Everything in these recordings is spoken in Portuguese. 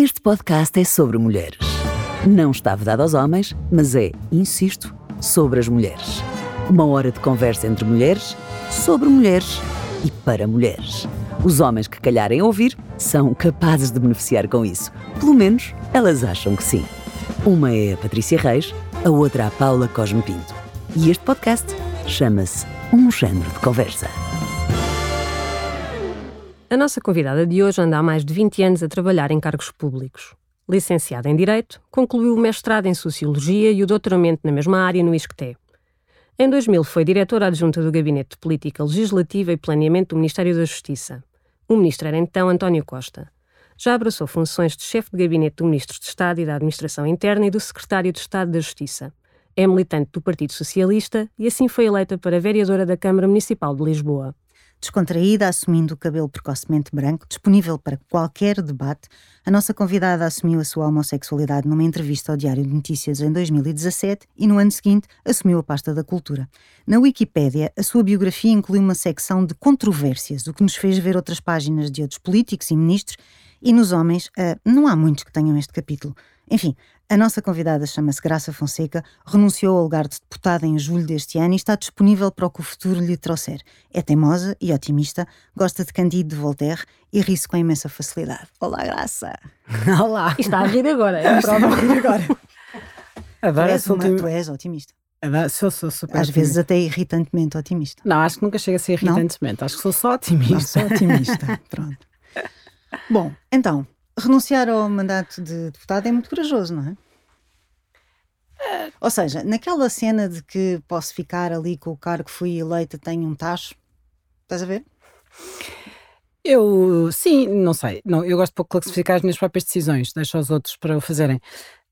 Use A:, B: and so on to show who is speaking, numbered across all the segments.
A: Este podcast é sobre mulheres. Não está vedado aos homens, mas é, insisto, sobre as mulheres. Uma hora de conversa entre mulheres, sobre mulheres e para mulheres. Os homens que calharem ouvir são capazes de beneficiar com isso. Pelo menos elas acham que sim. Uma é a Patrícia Reis, a outra a Paula Cosme Pinto. E este podcast chama-se Um Género de Conversa.
B: A nossa convidada de hoje anda há mais de 20 anos a trabalhar em cargos públicos. Licenciada em Direito, concluiu o mestrado em Sociologia e o doutoramento na mesma área no ISCTE. Em 2000 foi diretora adjunta do Gabinete de Política Legislativa e Planeamento do Ministério da Justiça. O ministro era então António Costa. Já abraçou funções de chefe de gabinete do Ministro de Estado e da Administração Interna e do Secretário de Estado da Justiça. É militante do Partido Socialista e assim foi eleita para vereadora da Câmara Municipal de Lisboa
C: descontraída, assumindo o cabelo precocemente branco, disponível para qualquer debate, a nossa convidada assumiu a sua homossexualidade numa entrevista ao Diário de Notícias em 2017 e no ano seguinte assumiu a pasta da cultura. Na Wikipédia, a sua biografia inclui uma secção de controvérsias, o que nos fez ver outras páginas de outros políticos e ministros, e nos homens, uh, não há muitos que tenham este capítulo. Enfim, a nossa convidada chama-se Graça Fonseca, renunciou ao lugar de deputada em julho deste ano e está disponível para o que o futuro lhe trouxer. É teimosa e otimista, gosta de Candido de Voltaire e ri-se com imensa facilidade. Olá, Graça!
B: Olá! E está a rir agora, é
C: prova a rir agora.
D: Adoro
C: tu, és uma, tu és otimista.
D: Sou, sou super
C: Às vezes até irritantemente otimista.
D: Não, acho que nunca chega a ser irritantemente. Não? Acho que sou só otimista. Não,
C: sou otimista. Pronto. Bom, então, renunciar ao mandato de deputado é muito corajoso, não é? Ou seja, naquela cena de que posso ficar ali com o cargo que fui eleita, tenho um tacho, estás a ver?
D: Eu, sim, não sei. Não, eu gosto de pouco classificar as minhas próprias decisões, deixo aos outros para o fazerem.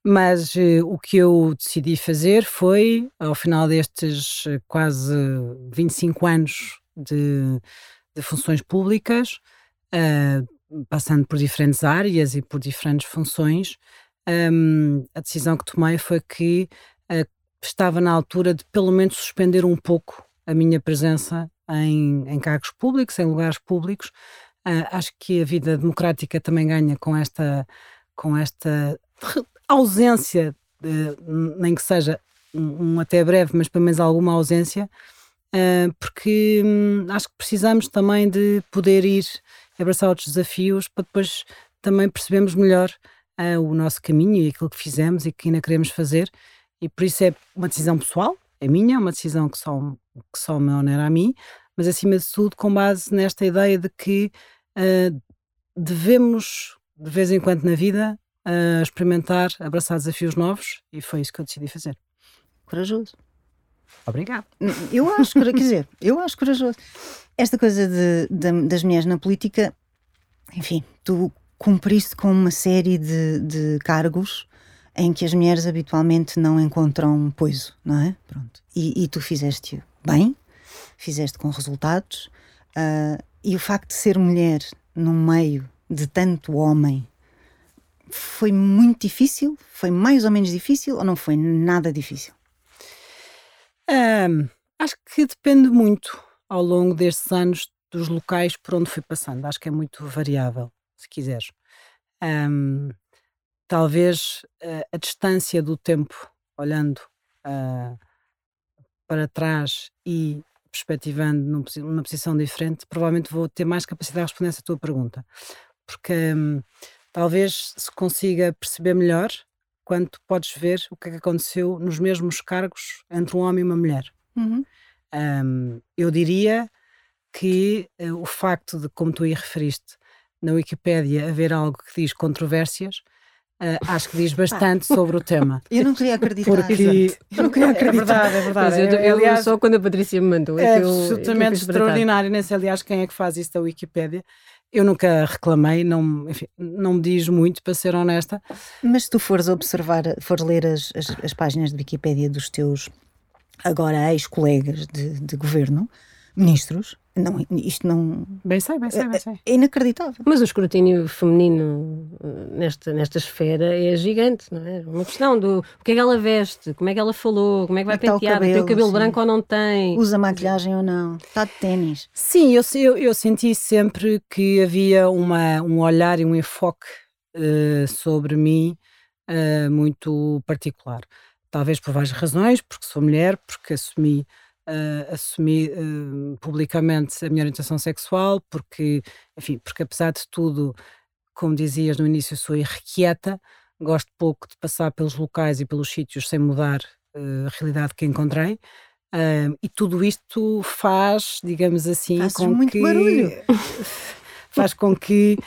D: Mas uh, o que eu decidi fazer foi, ao final destes uh, quase 25 anos de, de funções públicas, uh, passando por diferentes áreas e por diferentes funções, um, a decisão que tomei foi que uh, estava na altura de pelo menos suspender um pouco a minha presença em, em cargos públicos, em lugares públicos. Uh, acho que a vida democrática também ganha com esta, com esta ausência, de, nem que seja um, um, até breve, mas pelo menos alguma ausência, uh, porque um, acho que precisamos também de poder ir abraçar outros desafios para depois também percebermos melhor uh, o nosso caminho e aquilo que fizemos e que ainda queremos fazer. E por isso é uma decisão pessoal, é minha, é uma decisão que só, que só me onera a mim, mas acima de tudo com base nesta ideia de que uh, devemos, de vez em quando na vida, uh, experimentar, abraçar desafios novos e foi isso que eu decidi fazer.
C: Corajoso.
D: Obrigado.
C: Eu acho, quer dizer, eu acho corajoso. Esta coisa de, de, das mulheres na política, enfim, tu cumpriste com uma série de, de cargos em que as mulheres habitualmente não encontram poiso, não é? Pronto. E, e tu fizeste bem, fizeste com resultados, uh, e o facto de ser mulher num meio de tanto homem foi muito difícil? Foi mais ou menos difícil ou não foi nada difícil?
D: Um, acho que depende muito ao longo destes anos dos locais por onde fui passando. Acho que é muito variável, se quiseres. Um, talvez uh, a distância do tempo, olhando uh, para trás e perspectivando num, numa posição diferente, provavelmente vou ter mais capacidade de responder essa tua pergunta. Porque um, talvez se consiga perceber melhor quando podes ver o que é que aconteceu nos mesmos cargos entre um homem e uma mulher. Uhum. Um, eu diria que uh, o facto de, como tu aí referiste, na Wikipédia haver algo que diz controvérsias, Uh, acho que diz bastante sobre o tema.
C: Eu não queria acreditar.
D: Porque
C: eu não queria acreditar.
D: É verdade, é verdade.
B: eu, eu, aliás, só quando a Patrícia me mandou.
D: É, é absolutamente extraordinário. Nem sei, aliás, quem é que faz isso da Wikipédia. Eu nunca reclamei, não, enfim, não me diz muito, para ser honesta.
C: Mas se tu fores observar, fores ler as, as, as páginas de Wikipédia dos teus agora ex-colegas de, de governo, ministros, não, isto não.
D: Bem sei, bem sei, bem é, sei.
C: É inacreditável.
B: Mas o escrutínio feminino eh, nesta, nesta esfera é gigante, não é? Uma questão do o que é que ela veste, como é que ela falou, como é que vai pentear, o cabelo, tem o cabelo sim. branco ou não tem.
C: Usa maquilhagem ou não, está de ténis.
D: Sim, eu, eu, eu, senti sempre que havia uma, um olhar e um enfoque uh, sobre mim uh, muito particular. Talvez por várias razões, porque sou mulher, porque assumi, uh, assumi publicamente a minha orientação sexual, porque, enfim, porque apesar de tudo, como dizias no início, sou irrequieta, gosto pouco de passar pelos locais e pelos sítios sem mudar a realidade que encontrei. Uh, e tudo isto faz, digamos assim,
C: Fazes
D: com
C: muito
D: que
C: barulho.
D: faz com que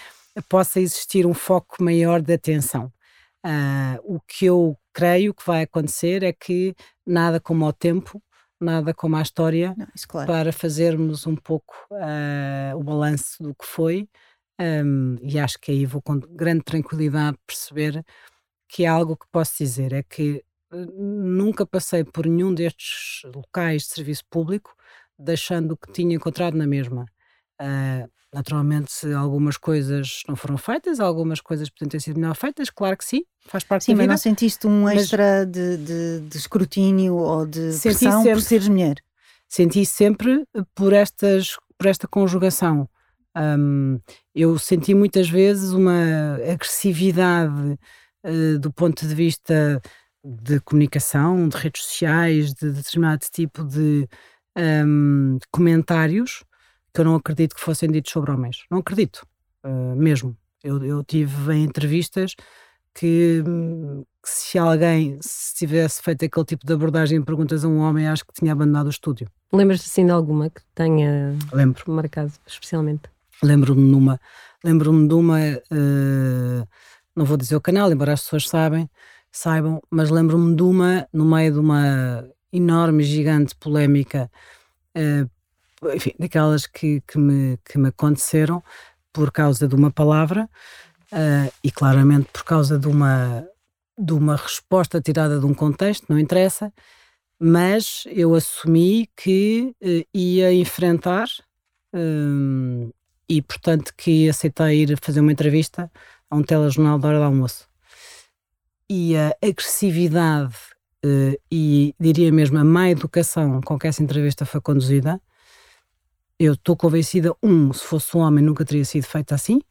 D: possa existir um foco maior de atenção. Uh, o que eu creio que vai acontecer é que nada como o tempo, nada como a história,
C: Não, claro.
D: para fazermos um pouco uh, o balanço do que foi. Um, e acho que aí vou com grande tranquilidade perceber que é algo que posso dizer é que nunca passei por nenhum destes locais de serviço público deixando o que tinha encontrado na mesma. Uh, naturalmente, algumas coisas não foram feitas, algumas coisas podem ter sido melhor feitas, claro que sim, faz parte
C: sim,
D: da
C: mas
D: vida.
C: não sentiste um extra mas... de, de, de, escrutínio ou de Senti pressão sempre, por seres mulher?
D: Senti sempre por, estas, por esta conjugação. Um, eu senti muitas vezes uma agressividade uh, do ponto de vista de comunicação, de redes sociais, de determinado tipo de um, comentários que eu não acredito que fossem ditos sobre homens. Não acredito, uh, mesmo. Eu, eu tive em entrevistas que, que, se alguém se tivesse feito aquele tipo de abordagem em perguntas a um homem, acho que tinha abandonado o estúdio.
B: Lembras-te assim de alguma que tenha
D: Lembro.
B: marcado especialmente?
D: Lembro-me de uma, lembro-me de uma, uh, não vou dizer o canal, embora as pessoas sabem, saibam, mas lembro-me de uma, no meio de uma enorme, gigante polémica, uh, enfim, daquelas que, que, me, que me aconteceram por causa de uma palavra uh, e claramente por causa de uma, de uma resposta tirada de um contexto, não interessa, mas eu assumi que uh, ia enfrentar e, portanto, que aceitei ir fazer uma entrevista a um telejornal da hora do almoço. E a agressividade uh, e diria mesmo a má educação com que essa entrevista foi conduzida, eu estou convencida, um, se fosse um homem nunca teria sido feita assim,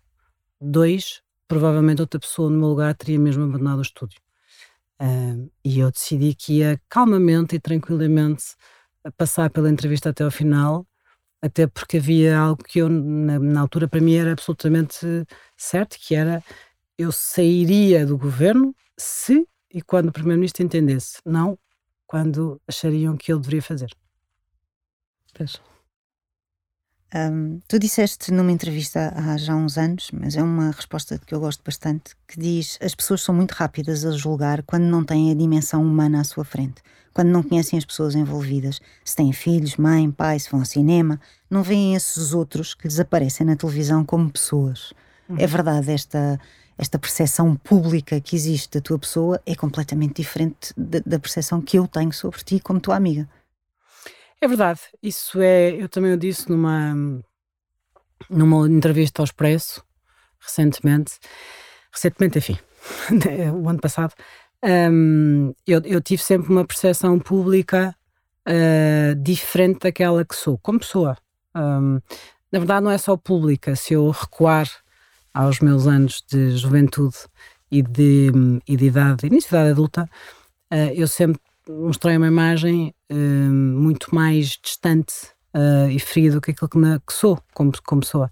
D: dois, provavelmente outra pessoa no meu lugar teria mesmo abandonado o estúdio. Uh, e eu decidi que ia calmamente e tranquilamente passar pela entrevista até ao final, até porque havia algo que eu, na, na altura, para mim era absolutamente certo, que era eu sairia do governo se e quando o Primeiro-Ministro entendesse, não quando achariam que ele deveria fazer.
C: Um, tu disseste numa entrevista há já uns anos, mas é uma resposta que eu gosto bastante, que diz as pessoas são muito rápidas a julgar quando não têm a dimensão humana à sua frente, quando não conhecem as pessoas envolvidas, se têm filhos, mãe, pai, se vão ao cinema, não veem esses outros que lhes aparecem na televisão como pessoas. É uhum. É verdade esta esta percepção pública que existe da tua pessoa é completamente diferente da, da percepção que eu tenho sobre ti como tua amiga.
D: É verdade, isso é, eu também o disse numa, numa entrevista ao Expresso, recentemente, recentemente, enfim, o ano passado, um, eu, eu, tive sempre uma percepção pública uh, diferente daquela que sou, como pessoa. Um, na verdade, não é só pública, se eu recuar aos meus anos de juventude e de, e de idade, início de idade adulta, uh, eu sempre mostrei uma imagem uh, muito mais distante uh, e fria do que aquilo que, na, que sou como, como pessoa.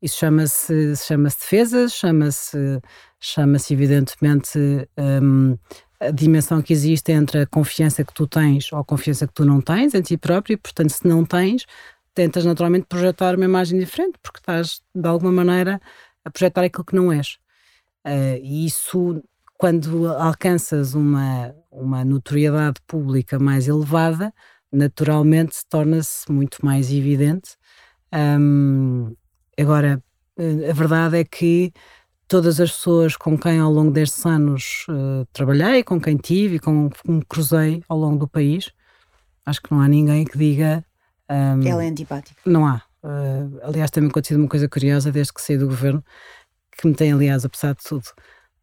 D: Isso chama-se chama defesa, chama-se chama-se evidentemente um, a dimensão que existe entre a confiança que tu tens ou a confiança que tu não tens em ti próprio, e portanto se não tens, tentas naturalmente projetar uma imagem diferente, porque estás de alguma maneira a projetar aquilo que não és. Uh, e isso, quando alcanças uma, uma notoriedade pública mais elevada, naturalmente torna-se muito mais evidente. Um, agora, eh, a verdade é que todas as pessoas com quem ao longo destes anos uh, trabalhei, com quem tive e com quem cruzei ao longo do país, acho que não há ninguém que diga.
C: Um, Ela é antipática.
D: Não há. Uh, aliás, tem-me acontecido uma coisa curiosa desde que saí do governo, que me tem, aliás, apesar de tudo,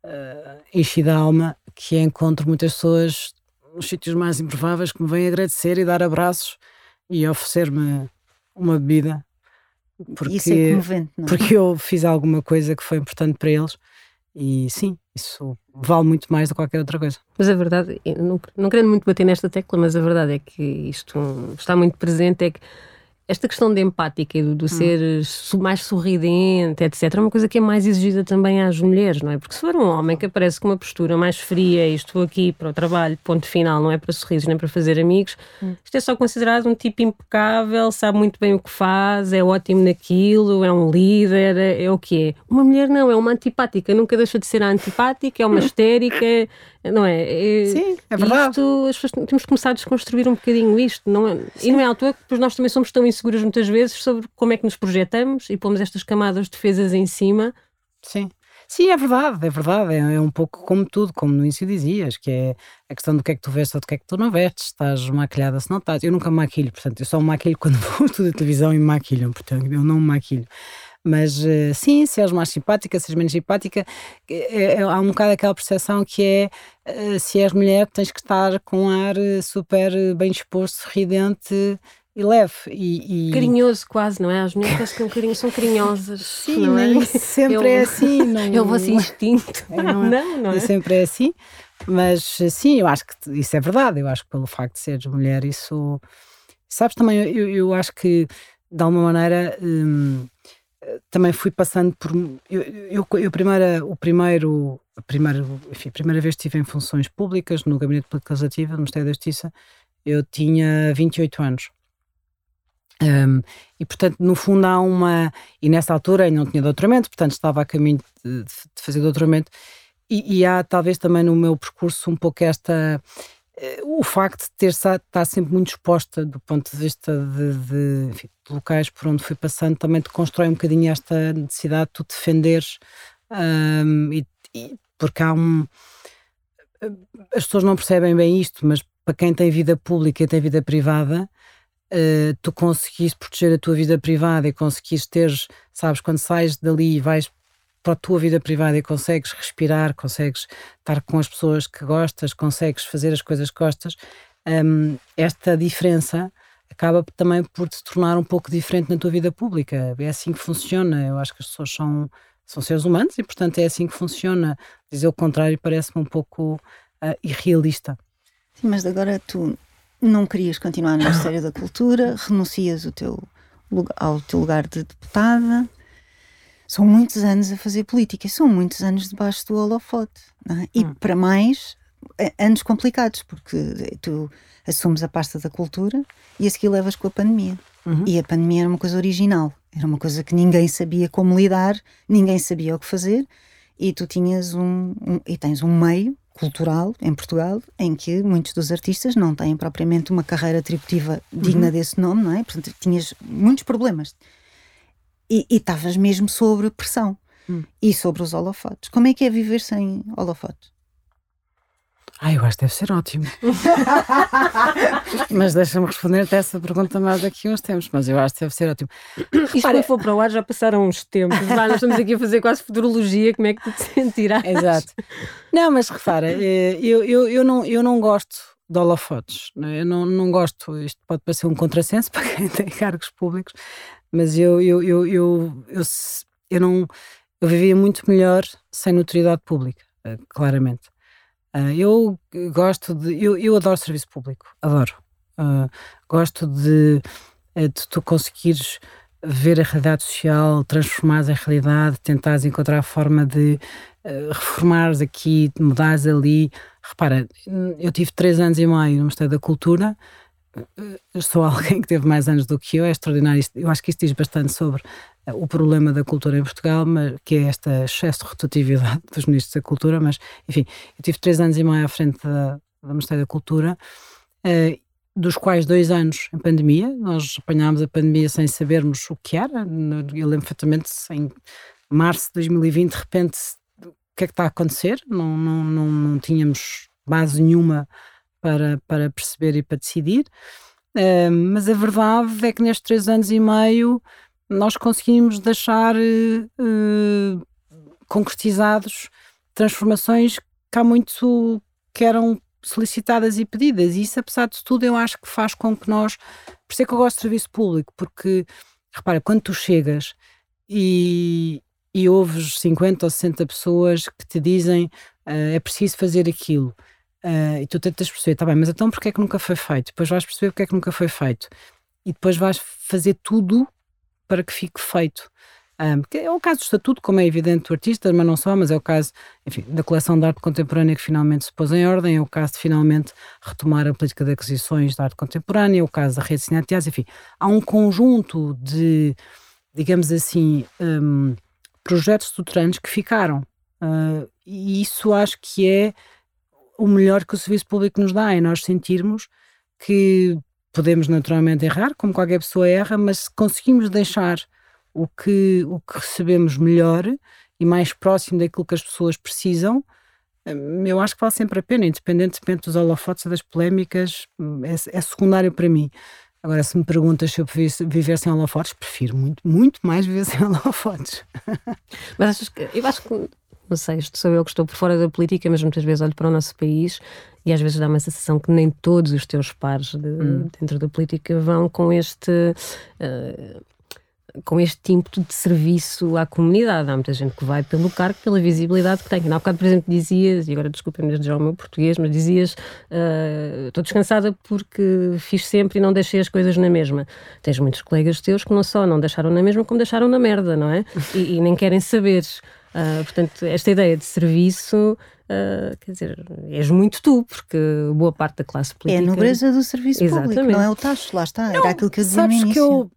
D: uh, enchido a alma, que encontro muitas pessoas nos sítios mais improváveis que me vêm agradecer e dar abraços e oferecer-me uma bebida.
C: Porque, Isso é comovente, não é?
D: Porque eu fiz alguma coisa que foi importante para eles E sim, isso vale muito mais do que qualquer outra coisa.
B: Mas a verdade, não, não querendo muito bater nesta tecla, mas a verdade é que isto está muito presente, é que esta questão de empática e do, do hum. ser mais sorridente, etc., é uma coisa que é mais exigida também às mulheres, não é? Porque se for um homem que aparece com uma postura mais fria e estou aqui para o trabalho, ponto final, não é para sorrisos nem para fazer amigos, hum. isto é só considerado um tipo impecável, sabe muito bem o que faz, é ótimo naquilo, é um líder, é, é o que é. Uma mulher não, é uma antipática, nunca deixa de ser antipática, é uma histérica, não é?
D: é Sim, é verdade.
B: Isto, as pessoas, temos que começar a desconstruir um bocadinho isto, não é? E não é à toa que nós também somos tão inseguras muitas vezes sobre como é que nos projetamos e pomos estas camadas de defesas em cima.
D: Sim. Sim, é verdade, é verdade. É, é, um pouco como tudo, como no início dizias, que é a questão do que é que tu vestes ou do que é que tu não vestes. Estás maquilhada se não estás. Eu nunca maquilho, portanto, eu só maquilho quando vou a televisão e maquilham, portanto, eu não maquilho. Mas uh, sim, se és mais simpática, se és menos simpática, é, é, há um bocado aquela percepção que é se és mulher, tens que estar com um ar super bem disposto, sorridente e leve. E,
B: e... Carinhoso quase, não é? As mulheres que carinho, são carinhosas.
D: Sim,
B: não
D: é? sempre eu, é assim. Não,
B: eu vou assim instinto.
D: É, não, é? não, não é? Sempre é assim. Mas sim, eu acho que isso é verdade. Eu acho que pelo facto de seres mulher, isso. Sabes também, eu, eu acho que de alguma maneira. Hum, também fui passando por. Eu, eu, eu primeira, o primeiro, a primeira, enfim, a primeira vez que estive em funções públicas no Gabinete Legislativo do Ministério da Justiça, eu tinha 28 anos. Um, e portanto, no fundo, há uma. E nessa altura ainda não tinha doutoramento, portanto, estava a caminho de, de fazer doutoramento. E, e, há talvez também no meu percurso um pouco esta eh, o facto de ter estar sempre muito exposta do ponto de vista de, de, enfim, de, locais por onde fui passando também te constrói um bocadinho esta necessidade de tu defenderes um, e, e, porque há um as pessoas não percebem bem isto mas para quem tem vida pública e tem vida privada uh, tu conseguis proteger a tua vida privada e conseguis ter sabes, quando sais dali e vais para a tua vida privada e consegues respirar, consegues estar com as pessoas que gostas, consegues fazer as coisas que gostas, um, esta diferença acaba também por te tornar um pouco diferente na tua vida pública. É assim que funciona. Eu acho que as pessoas são, são seres humanos e, portanto, é assim que funciona. Dizer o contrário parece-me um pouco uh, irrealista.
C: Sim, mas agora tu não querias continuar no Ministério da Cultura, renuncias o teu, ao teu lugar de deputada são muitos anos a fazer política, são muitos anos debaixo do holofote. É? E hum. para mais, anos complicados, porque tu assumes a pasta da cultura e a seguir levas com a pandemia. Uhum. E a pandemia era uma coisa original, era uma coisa que ninguém sabia como lidar, ninguém sabia o que fazer, e tu tinhas um, um e tens um meio cultural em Portugal em que muitos dos artistas não têm propriamente uma carreira tributiva digna uhum. desse nome, não é? Portanto, tinhas muitos problemas e estavas mesmo sob pressão hum. e sobre os holofotes. Como é que é viver sem holofotes?
D: Ah, eu acho que deve ser ótimo. mas deixa-me responder até essa pergunta mais daqui a uns tempos, mas eu acho que deve ser ótimo.
B: Isto quando for para o ar já passaram uns tempos, nós estamos aqui a fazer quase futurologia, como é que tu te sentirás?
D: Exato. Não, mas repara, eh, eu, eu, eu, não, eu não gosto de holofotes, é? eu não, não gosto, isto pode parecer um contrassenso para quem tem cargos públicos, mas eu, eu, eu, eu, eu, eu não. Eu vivia muito melhor sem notoriedade pública, eh, claramente. Uh, eu gosto de. Eu, eu adoro serviço público, adoro. Uh, gosto de, de tu conseguires ver a realidade social, transformares em realidade, tentares encontrar a forma de uh, reformares aqui, mudares ali. Repara, eu tive três anos e meio no Ministério da Cultura sou alguém que teve mais anos do que eu, é extraordinário. Eu acho que isto diz bastante sobre eh, o problema da cultura em Portugal, mas, que é este excesso de rotatividade dos ministros da cultura, mas enfim, eu tive três anos e meio à frente da, da Ministério da Cultura, eh, dos quais dois anos em pandemia, nós apanhámos a pandemia sem sabermos o que era, eu lembro perfeitamente em março de 2020, de repente, o que é que está a acontecer, não, não, não, não tínhamos base nenhuma para, para perceber e para decidir. Uh, mas a verdade é que nestes três anos e meio nós conseguimos deixar uh, concretizados transformações que há muito que eram solicitadas e pedidas. E isso, apesar de tudo, eu acho que faz com que nós. Por isso é que eu gosto de serviço público, porque, repara, quando tu chegas e, e ouves 50 ou 60 pessoas que te dizem uh, é preciso fazer aquilo. Uh, e tu tentas perceber, tá bem, mas então porquê é que nunca foi feito? Depois vais perceber porque é que nunca foi feito. E depois vais fazer tudo para que fique feito. Um, é o caso do estatuto, como é evidente, do artista, mas não só, mas é o caso, enfim, da coleção de arte contemporânea que finalmente se pôs em ordem, é o caso de finalmente retomar a política de aquisições de arte contemporânea, é o caso da rede de enfim, há um conjunto de, digamos assim, um, projetos estruturantes que ficaram. Uh, e isso acho que é o melhor que o serviço público nos dá, é nós sentirmos que podemos naturalmente errar, como qualquer pessoa erra, mas se conseguimos deixar o que, o que recebemos melhor e mais próximo daquilo que as pessoas precisam, hum, eu acho que vale sempre a pena, independentemente dos holofotes das polémicas, hum, é, é, secundário para mim. Agora, se me perguntas se eu viver sem holofotes, prefiro muito, muito mais viver sem holofotes.
B: Mas achas que, eu acho que, não sei, isto sou eu que estou por fora da política, mas muitas vezes olho para o nosso país e às vezes dá uma sensação que nem todos os teus pares de, hum. dentro da política vão com este. Uh, com este ímpeto de serviço à comunidade. Há muita gente que vai pelo cargo, pela visibilidade que tem. Há bocado, por exemplo, dizias, e agora desculpem-me já o meu português, mas dizias uh, estou descansada porque fiz sempre e não deixei as coisas na mesma. Tens muitos colegas teus que não só não deixaram na mesma, como deixaram na merda, não é? E, e nem querem saber. Uh, portanto, esta ideia de serviço Uh, quer dizer, és muito tu, porque boa parte da classe política.
C: É a nobreza do serviço Exatamente. público, não é o tacho, lá está. Não, Era aquilo que eu dizia
D: sabes que eu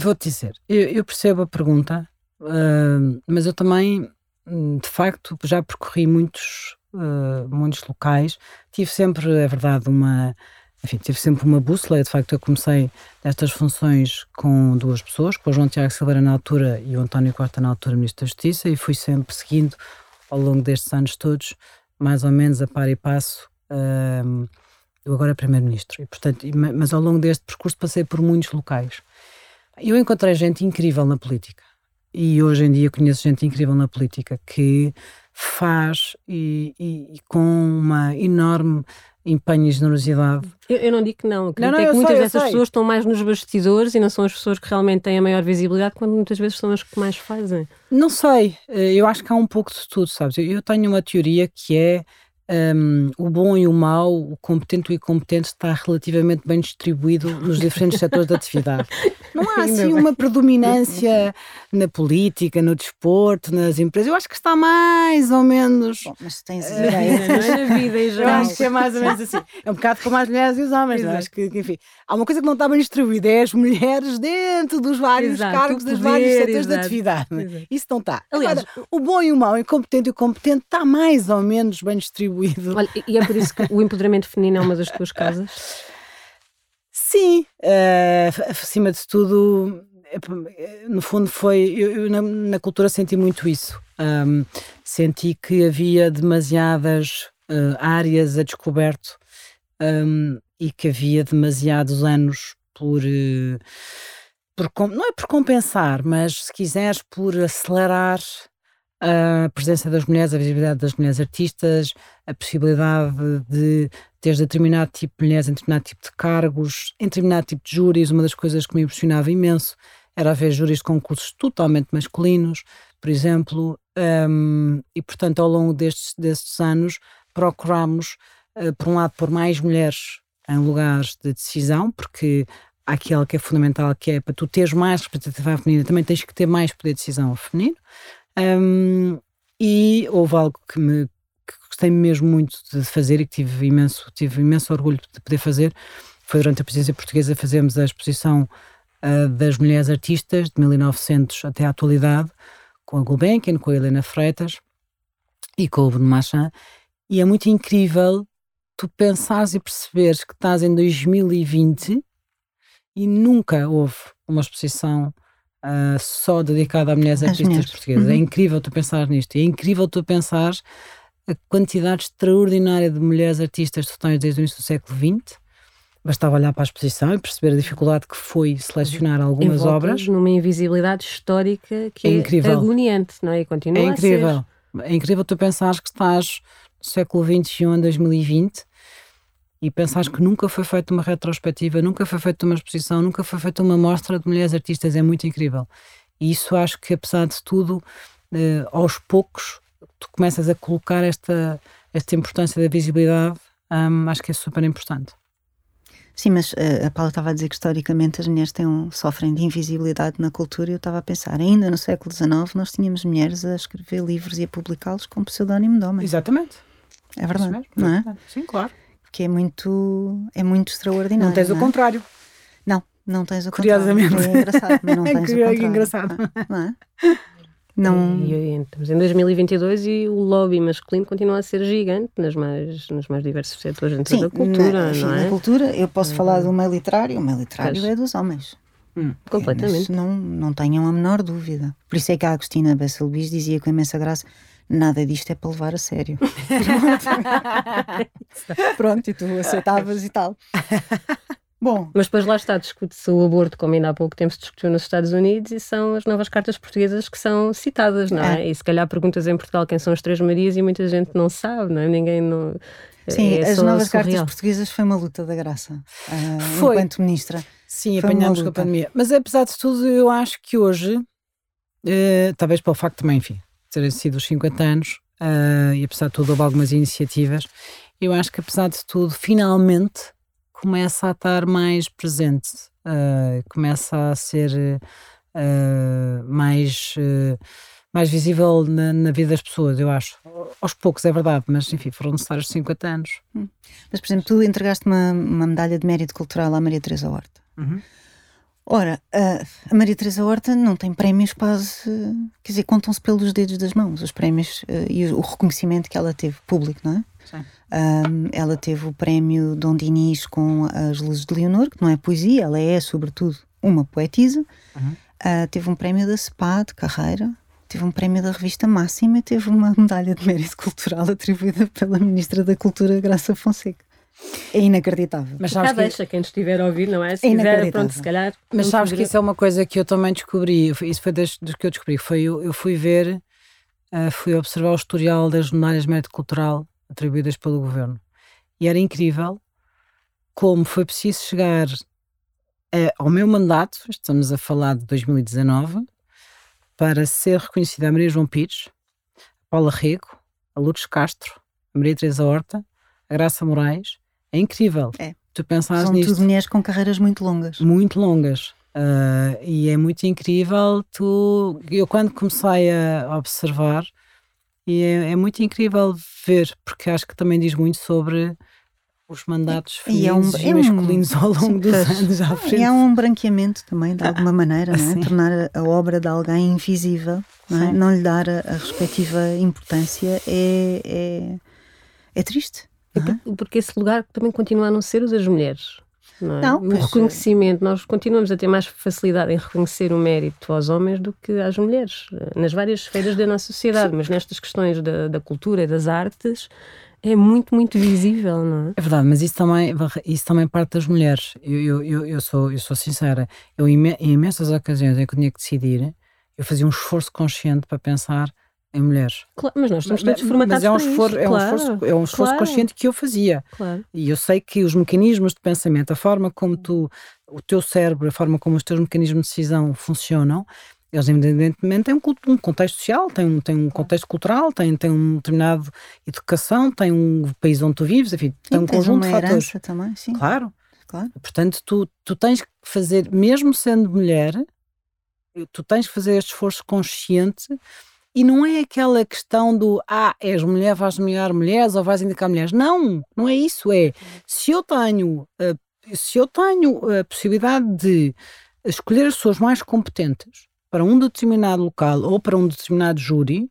D: Vou-te dizer, eu, eu, percebo a pergunta, uh, mas eu também, hum, de facto, já percorri muitos, uh, muitos locais. Tive sempre, é verdade, uma. Enfim, tive sempre uma bússola. De facto, eu comecei estas funções com duas pessoas, com o João Tiago Silveira na altura e o António Costa na altura Ministro da Justiça, e fui sempre seguindo ao longo destes anos todos, mais ou menos a par e passo. Uh, eu agora Primeiro-Ministro. E, portanto, mas ao longo deste percurso passei por muitos locais. Eu encontrei gente incrível na política. E hoje em dia conheço gente incrível na política que faz e, e, e com uma enorme empenho e generosidade.
B: Eu, eu não digo que não. Acredito não, não, é que muitas sei, dessas pessoas estão mais nos bastidores e não são as pessoas que realmente têm a maior visibilidade, quando muitas vezes são as que mais fazem.
D: Não sei. Eh, eu acho que há um pouco de tudo, sabes? Eu tenho uma teoria que é um, o bom e o mau, o competente e o incompetente está relativamente bem distribuído nos diferentes setores da atividade. Não há assim uma predominância na política, no desporto, nas empresas. Eu acho que está mais ou menos.
C: Bom, mas tens ideia, não
B: é? Na vida em geral.
D: Eu acho que é mais ou menos assim. É um bocado como as mulheres e os homens. Não? É? Acho que, enfim, há uma coisa que não está bem distribuída: é as mulheres dentro dos vários exato, cargos, dos vários setores exato. da atividade. Exato. Isso não está. Aliás, Agora, o bom e o mau, o incompetente e o competente está mais ou menos bem distribuído.
B: Olha, e é por isso que o empoderamento feminino é uma das tuas casas?
D: Sim, uh, acima de tudo, no fundo foi. Eu, eu na, na, cultura senti muito isso. Um, senti que havia demasiadas uh, áreas a descoberto um, e que havia demasiados anos por. Uh, por, não é por compensar, mas se quiseres, por acelerar a presença das mulheres, a visibilidade das mulheres artistas, a possibilidade de ter determinado tipo de mulheres em determinado tipo de cargos, em determinado tipo de júris. Uma das coisas que me impressionava imenso era haver júris de concursos totalmente masculinos, por exemplo, um, e portanto ao longo destes, destes anos procuramos, uh, por um lado, pôr mais mulheres em lugares de decisão, porque há aquilo que é fundamental, que é para tu teres mais representatividade feminina, também tens que ter mais poder de decisão feminino. Um, e houve algo que me que gostei mesmo muito de fazer e que tive imenso, tive imenso orgulho de poder fazer. Foi durante a presidência portuguesa fazemos a exposição uh, das mulheres artistas de 1900 até à atualidade, com a Gulbenkian, com a Helena Freitas e com o Bruno Machan. E é muito incrível tu pensares e perceberes que estás em 2020 e nunca houve uma exposição uh, só dedicada a mulheres As artistas mulheres. portuguesas. É uhum. É incrível tu pensar nisto. É incrível tu pensar a quantidade extraordinária de mulheres artistas totais desde o início do século XX. Bastava olhar para a exposição e perceber a dificuldade que foi selecionar algumas obras.
B: numa invisibilidade histórica que é, é incrível. agoniante, não é? E continua
D: é incrível. É incrível tu pensares que estás no século XXI, 2020, e pensares que nunca foi feita uma retrospectiva, nunca foi feita uma exposição, nunca foi feita uma mostra de mulheres artistas, é muito incrível. E isso acho que, apesar de tudo, uh, aos poucos, tu começas a colocar esta, esta importância da visibilidade, um, acho que é super importante.
C: Sim, mas uh, a Paula estava a dizer que historicamente as mulheres têm um, sofrem de invisibilidade na cultura e eu estava a pensar, ainda no século XIX nós tínhamos mulheres a escrever livros e a publicá-los com pseudónimo de homem.
D: Exatamente.
C: É verdade, não é?
D: Sim, claro.
C: Que é muito, é muito extraordinário.
D: Não tens
C: não
D: o contrário.
C: Não, não tens o
D: Curiosamente.
C: contrário. É engraçado, mas não tens o contrário.
D: É engraçado.
C: Não é? Não...
B: E, estamos em 2022 e o lobby masculino continua a ser gigante nas mais, nos mais diversos setores dentro
C: Sim,
B: da cultura,
C: na,
B: não é?
C: Na cultura, eu posso falar do meio literário, o meio literário é dos homens.
B: Hum, completamente.
C: Isso não, não tenham a menor dúvida. Por isso é que a Agostina Besselbis dizia com imensa graça nada disto é para levar a sério. Pronto, e tu aceitavas e tal. Bom.
B: Mas depois lá está, discute-se o aborto, como ainda há pouco tempo se discutiu nos Estados Unidos, e são as novas cartas portuguesas que são citadas, não é? é? E se calhar perguntas em Portugal quem são as Três Marias e muita gente não sabe, não é? Ninguém não.
C: Sim, é as novas surreal. cartas portuguesas foi uma luta da graça. Uh, foi. Enquanto ministra.
D: Sim, apanhámos com a pandemia. Mas apesar de tudo, eu acho que hoje, uh, talvez pelo facto também, enfim, terem sido os 50 anos, uh, e apesar de tudo houve algumas iniciativas, eu acho que apesar de tudo, finalmente começa a estar mais presente, uh, começa a ser uh, mais, uh, mais visível na, na, vida das pessoas, eu acho. Aos poucos, é verdade, mas enfim, foram necessários 50 anos. Hum.
C: Mas, por exemplo, tu entregaste uma, uma medalha de mérito cultural à Maria Teresa Horta. Uhum. Ora, a Maria Teresa Horta não tem prémios quase, quer dizer, contam-se pelos dedos das mãos os prémios e o reconhecimento que ela teve público, não é? Um, ela teve o prémio Dom Dinis com As Luzes de Leonor, que não é poesia, ela é, sobretudo, uma poetisa. Uhum. Uh, teve um prémio da SPA de carreira, teve um prémio da revista Máxima e teve uma medalha de mérito cultural atribuída pela Ministra da Cultura, Graça Fonseca. É inacreditável.
B: Mas sabes que... deixa quem estiver a ouvir, não é? Se é quiser, pronto, se calhar.
D: Mas sabes que isso é uma coisa que eu também descobri, isso foi das, dos que eu descobri, foi eu, eu fui ver, uh, fui observar o historial das medalhas de mérito cultural atribuídas pelo governo. E era incrível como foi preciso chegar a, ao meu mandato, estamos a falar de 2019, para ser reconhecida a Maria João Pires, a Paula Rego, a Lourdes Castro, a Maria Teresa Horta, a Graça Moraes. É incrível.
C: É.
D: Tu pensas
C: São
D: nisto.
C: tudo mulheres com carreiras muito longas.
D: Muito longas. Uh, e é muito incrível. Tu, eu, quando comecei a observar, e é, é, muito incrível ver, porque acho que também diz muito sobre os mandatos e, femininos e, é um, e masculinos ao longo dos anos à frente.
C: E é um branqueamento também, de alguma maneira, não é? tornar a, a, obra de alguém invisível, não, é? não lhe dar a, a, respectiva importância é, é, é triste.
B: É? Porque esse lugar também continua a não ser o das mulheres. Não, é? não o reconhecimento, nós continuamos a ter mais facilidade em reconhecer o mérito aos homens do que às mulheres, nas várias esferas da nossa sociedade, Sim. mas nestas questões da, da cultura e das artes é muito, muito visível, não é?
D: É verdade, mas isso também, isso também parte das mulheres. Eu, eu, eu, eu sou, eu sou sincera, eu, em imensas ocasiões em que eu tinha que decidir, eu fazia um esforço consciente para pensar em mulheres.
B: Claro, mas nós estamos todos formatados
D: mas é um esforço,
B: é,
D: um esforço, é um esforço claro. consciente que eu fazia.
B: Claro.
D: E eu sei que os mecanismos de pensamento, a forma como tu, o teu cérebro, a forma como os teus mecanismos de decisão funcionam, eles evidentemente têm um, um contexto social, têm um, têm um contexto cultural, têm, têm um determinado educação, têm um país onde tu vives, enfim, tem um conjunto de fatores.
C: também, sim.
D: Claro. claro. Portanto, tu, tu tens que fazer, mesmo sendo mulher, tu tens que fazer este esforço consciente e não é aquela questão do ah, és mulher, vais nomear mulheres ou vais indicar mulheres. Não, não é isso. É se eu tenho, uh, se eu tenho a possibilidade de escolher as pessoas mais competentes para um determinado local ou para um determinado júri,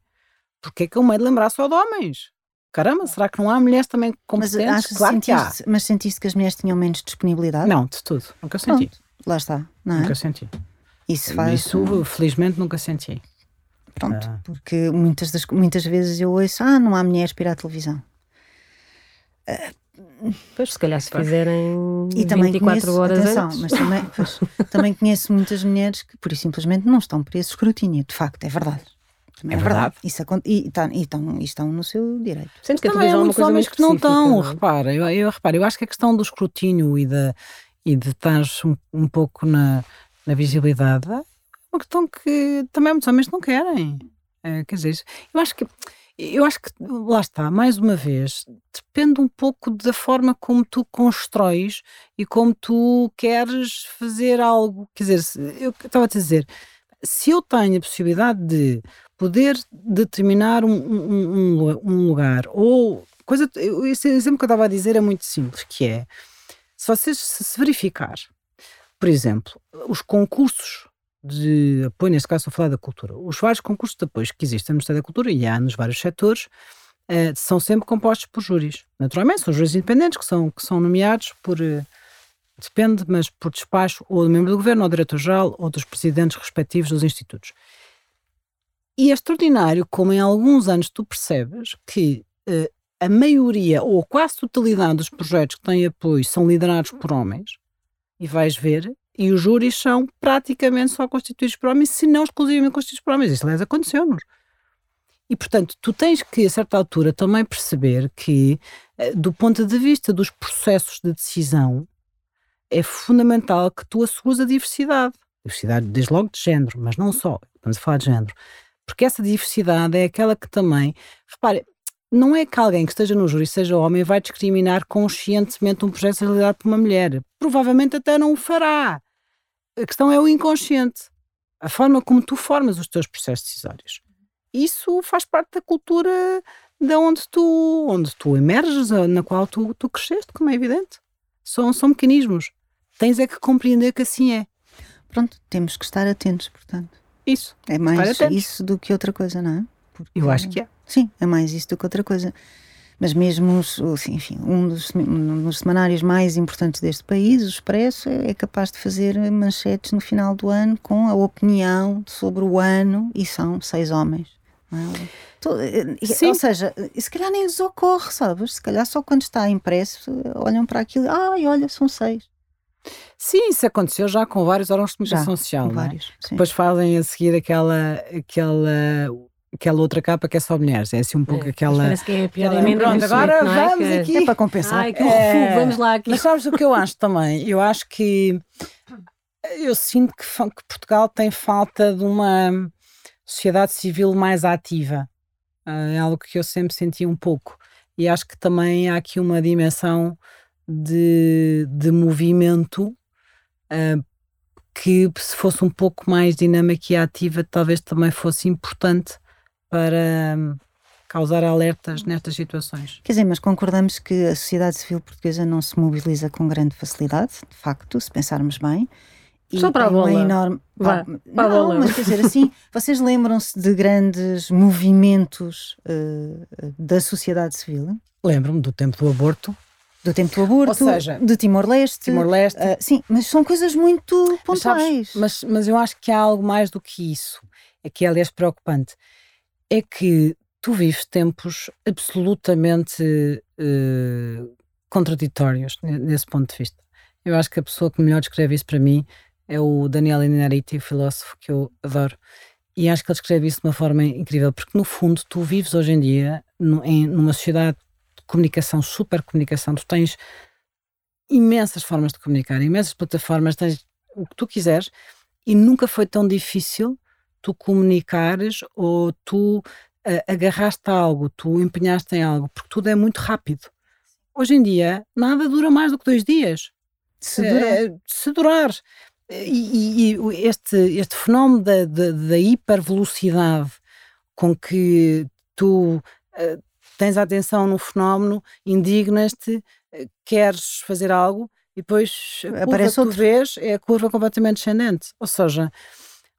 D: porque é que eu me de lembrar só de homens? Caramba, será que não há mulheres também competentes? Mas, claro
C: sentiste, que há. Mas sentiste que as mulheres tinham menos disponibilidade?
D: Não, de tudo. Nunca senti. Pronto,
C: lá está. Não é?
D: Nunca senti.
C: Isso faz.
D: Isso, felizmente, nunca senti.
C: Pronto, ah. porque muitas, das, muitas vezes eu ouço, ah, não há mulheres para ir à televisão.
B: Uh, pois, se calhar se fizerem e também 24 conheço, horas atenção,
C: antes. Mas também, pois, também conheço muitas mulheres que, por simplesmente, não estão por esse escrutínio. De facto, é verdade.
D: É, é verdade.
C: Isso, e, tá, e, estão, e estão no seu direito.
B: Sendo que também há muitos homens que não estão,
D: não? repara. Eu, eu, reparo, eu acho que a questão do escrutínio e, da, e de estar um, um pouco na, na visibilidade uma questão que também muitos homens não querem. Uh, quer dizer, eu acho que eu acho que lá está, mais uma vez, depende um pouco da forma como tu constróis e como tu queres fazer algo. Quer dizer, eu estava a dizer, se eu tenho a possibilidade de poder determinar um, um, um, um lugar, ou coisa, esse exemplo que eu estava a dizer é muito simples, que é se vocês se verificar, por exemplo, os concursos de apoio, neste caso estou a falar da cultura, os vários concursos de apoio que existem no Ministério da Cultura e há nos vários setores, uh, são sempre compostos por júris. Naturalmente, são júris independentes que são, que são nomeados por, uh, depende, mas por despacho ou do membro do governo, ou do diretor-geral, ou dos presidentes respectivos dos institutos. E é extraordinário como em alguns anos tu percebes que uh, a maioria ou quase totalidade dos projetos que têm apoio são liderados por homens, e vais ver, e os júris são praticamente só constituídos por homens, se não exclusivamente constituídos por homens. Isso, aliás, aconteceu-nos. E, portanto, tu tens que, a certa altura, também perceber que, eh, do ponto de vista dos processos de decisão, é fundamental que tu assegures a diversidade. Diversidade, desde logo, de género, mas não só. Estamos a falar de género. Porque essa diversidade é aquela que também. Repare, não é que alguém que esteja no júri, seja homem, vai discriminar conscientemente um processo realizado por uma mulher. Provavelmente até não o fará. A questão é o inconsciente. A forma como tu formas os teus processos decisórios. Isso faz parte da cultura de onde tu, onde tu emerges, na qual tu, tu cresceste, como é evidente. São, são mecanismos. Tens é que compreender que assim é.
C: Pronto, temos que estar atentos, portanto.
D: Isso.
C: É mais isso do que outra coisa, não é?
D: Porque, Eu acho que é.
C: Sim, é mais isso do que outra coisa. Mas mesmo, enfim, um dos, um dos semanários mais importantes deste país, o Expresso, é capaz de fazer manchetes no final do ano com a opinião sobre o ano e são seis homens. É? Sim. Ou seja, se calhar nem lhes ocorre, sabes? Se calhar só quando está impresso olham para aquilo e ai, olha, são seis.
D: Sim, isso aconteceu já com vários órgãos de comunicação já, social. É? Vários, Depois fazem a seguir aquela, aquela aquela outra capa que é só mulheres. É assim um pouco é, aquela.
B: Parece que é a piada aquela... Pronto,
D: agora é? vamos que... aqui.
C: É para compensar.
B: Ai, que é... vamos lá aqui.
D: Mas sabes o que eu acho também? Eu acho que. Eu sinto que, que Portugal tem falta de uma sociedade civil mais ativa. Ah, é algo que eu sempre senti um pouco. E acho que também há aqui uma dimensão de, de movimento uh, que, se fosse um pouco mais dinâmica e ativa, talvez também fosse importante para hum, causar alertas nestas situações.
C: Quer dizer, mas concordamos que a sociedade civil portuguesa não se mobiliza com grande facilidade, de facto, se pensarmos bem.
B: E Só para a bola.
C: Enorme...
B: Vá,
C: para não, bola. mas quer dizer, assim, vocês lembram-se de grandes movimentos uh, da sociedade civil?
D: Lembro-me do tempo do aborto.
C: Do tempo do aborto, Ou seja, de Timor-Leste.
D: Timor-Leste.
C: Uh, sim, mas são coisas muito pontuais. Mas,
D: sabes, mas, mas eu acho que há algo mais do que isso. É que é, aliás, preocupante é que tu vives tempos absolutamente uh, contraditórios nesse ponto de vista. Eu acho que a pessoa que melhor descreve isso para mim é o Daniel Inariti, filósofo que eu adoro. E acho que ele escreve isso de uma forma incrível, porque no fundo tu vives hoje em dia no, em, numa sociedade de comunicação, super comunicação, tu tens imensas formas de comunicar, imensas plataformas, tens o que tu quiseres, e nunca foi tão difícil tu comunicares ou tu uh, agarraste a algo, tu empenhaste em algo, porque tudo é muito rápido. Hoje em dia, nada dura mais do que dois dias. Se durar. Uh, se durar. E, e, este, este fenómeno da, da, da hipervelocidade com que tu uh, tens a atenção no fenómeno, indignas-te, queres fazer algo e depois a Aparece que tu vês é a curva completamente descendente. Ou seja,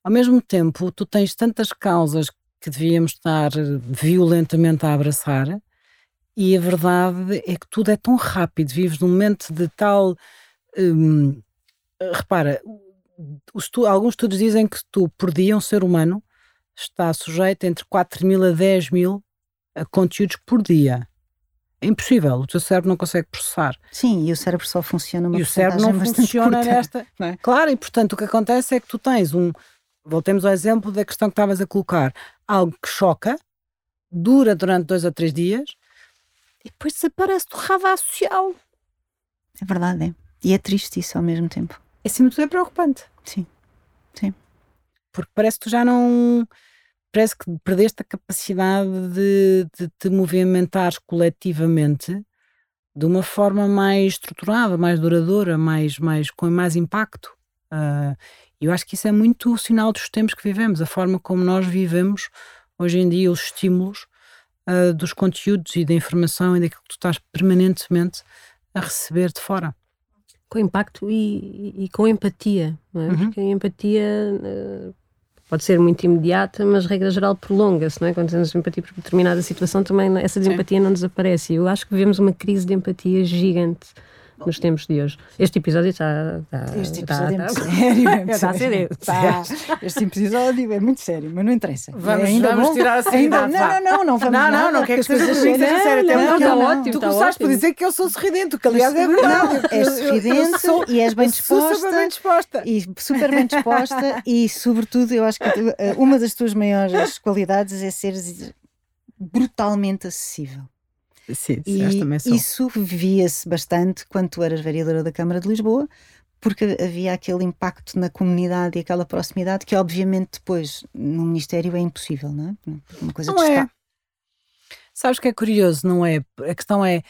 D: ao mesmo tempo, tu tens tantas causas que devíamos estar violentamente a abraçar, e a verdade é que tudo é tão rápido, vives num momento de tal. Hum, repara, estu alguns estudos dizem que tu, por dia, um ser humano está sujeito entre 4 mil a 10 mil a conteúdos por dia. É impossível, o teu cérebro não consegue processar.
C: Sim, e o cérebro só funciona uma
D: E o cérebro não funciona
C: curta,
D: nesta. É? Claro, e portanto o que acontece é que tu tens um, voltemos ao exemplo da questão que estavas a colocar. Algo que choca, dura durante dois ou três dias e depois desaparece do radar social.
C: É verdade, é. E é triste isso ao mesmo tempo.
D: Acima de tudo é preocupante.
C: Sim, sim.
D: Porque parece que tu já não. parece que perdeste a capacidade de, de te movimentares coletivamente de uma forma mais estruturada, mais duradoura, mais, mais, com mais impacto. Uh, eu acho que isso é muito o sinal dos tempos que vivemos, a forma como nós vivemos hoje em dia, os estímulos uh, dos conteúdos e da informação e daquilo que tu estás permanentemente a receber de fora.
B: Com impacto e, e com empatia, não é? Uhum. Porque a empatia uh, pode ser muito imediata, mas regra geral prolonga-se, não é? Quando temos empatia por determinada situação, também essa desempatia Sim. não desaparece. Eu acho que vivemos uma crise de empatia gigante nos tempos de hoje. Este episódio está.
C: está este episódio está, é muito sério. É está a ser está, Este episódio é muito sério, mas não interessa.
D: Vamos, é ainda vamos tirar a seriedade.
C: Não, não, não, não vamos.
D: Não, não, não, quer que seja sério. Não, não, está ótimo. Tu começaste por dizer que eu sou sorridente, que aliás é verdade.
C: És sorridente e és bem disposta.
D: Super bem disposta.
C: E super bem disposta e, sobretudo, eu acho que eh, uma das tuas maiores qualidades é seres brutalmente acessível.
D: Sim, e também sou.
C: isso via-se bastante quando tu eras vereadora da Câmara de Lisboa, porque havia aquele impacto na comunidade e aquela proximidade que, obviamente, depois no Ministério é impossível, não é? Uma coisa
D: não é. Sabes que é curioso, não é? A questão é,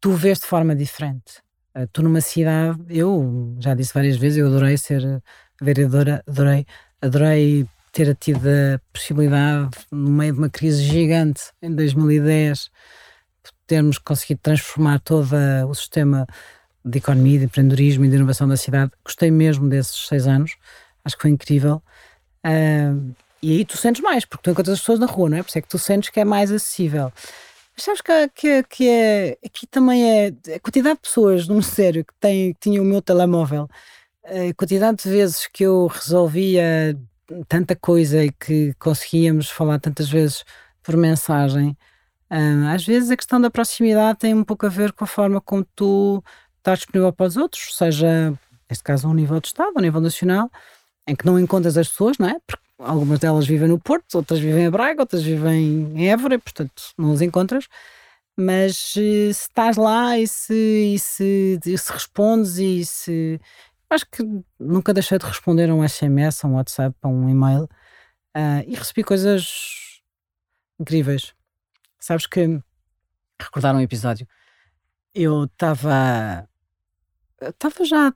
D: tu vês de forma diferente. Eh, tu numa cidade, eu já disse várias vezes, eu adorei ser vereadora, adorei, adorei ter tido a possibilidade, no meio de uma crise gigante em 2010, termos conseguido transformar todo o sistema de economia, de empreendedorismo e de inovação da cidade. Gostei mesmo desses seis anos, acho que foi incrível. Uh, e aí tu sentes mais, porque tu encontras as pessoas na rua, não é? Por isso é que tu sentes que é mais acessível. Mas sabes que, que, que é, aqui também é a quantidade de pessoas no Ministério que, têm, que tinham o meu telemóvel, a quantidade de vezes que eu resolvia tanta coisa e que conseguíamos falar tantas vezes por mensagem às vezes a questão da proximidade tem um pouco a ver com a forma como tu estás disponível para os outros, seja, neste caso, a um nível de Estado, a um nível nacional, em que não encontras as pessoas, não é? Porque algumas delas vivem no Porto, outras vivem em Braga, outras vivem em Évora, portanto não as encontras. Mas eh, se estás lá e se, e se, e se respondes e se. Acho que nunca deixei de responder a um SMS, a um WhatsApp, a um e-mail uh, e recebi coisas incríveis. Sabes que recordar um episódio. Eu estava. Estava já.